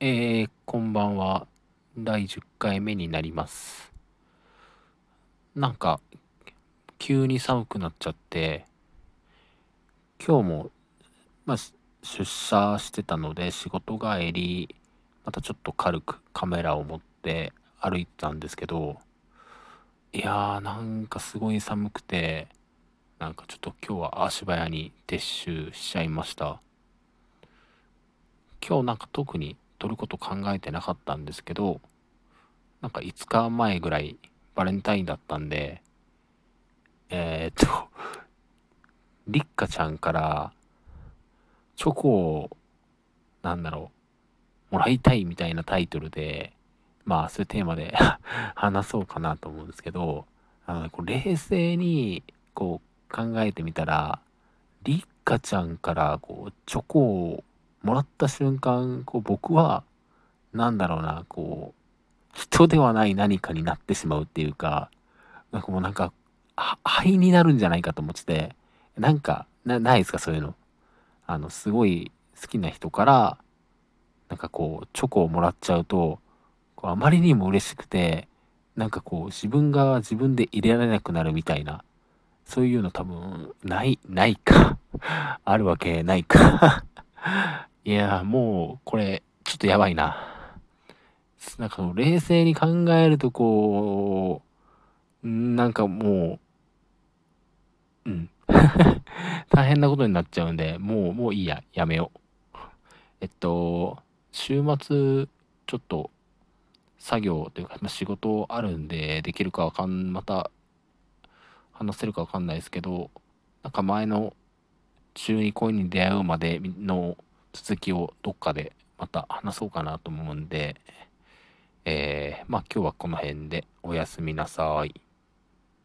えー、こんばんは。第10回目になります。なんか、急に寒くなっちゃって、今日も、まあ、出社してたので、仕事帰り、またちょっと軽くカメラを持って歩いてたんですけど、いやー、なんかすごい寒くて、なんかちょっと今日は足早に撤収しちゃいました。今日なんか特に撮ること考えてなかったんですけど、なんか5日前ぐらいバレンタインだったんで、えー、っと、りっかちゃんからチョコを、なんだろう、もらいたいみたいなタイトルで、まあそういうテーマで 話そうかなと思うんですけど、あの、こう冷静にこう考えてみたら、りっかちゃんからこうチョコをもらった瞬間、こう僕は、なんだろうな、こう、人ではない何かになってしまうっていうか、なんかもうなんか、灰になるんじゃないかと思ってて、なんか、な、ないですかそういうの。あの、すごい好きな人から、なんかこう、チョコをもらっちゃうと、こうあまりにも嬉しくて、なんかこう、自分が自分で入れられなくなるみたいな、そういうの多分、ない、ないか。あるわけないかいやもう、これ、ちょっとやばいな。なんか冷静に考えるとこう、なんかもう、うん。大変なことになっちゃうんで、もう、もういいや、やめよう。えっと、週末、ちょっと、作業というか、ま、仕事あるんで、できるかわかん、また、話せるかわかんないですけど、なんか前の中2恋に出会うまでの続きをどっかでまた話そうかなと思うんで、えー、まあ今日はこの辺でおやすみなさい。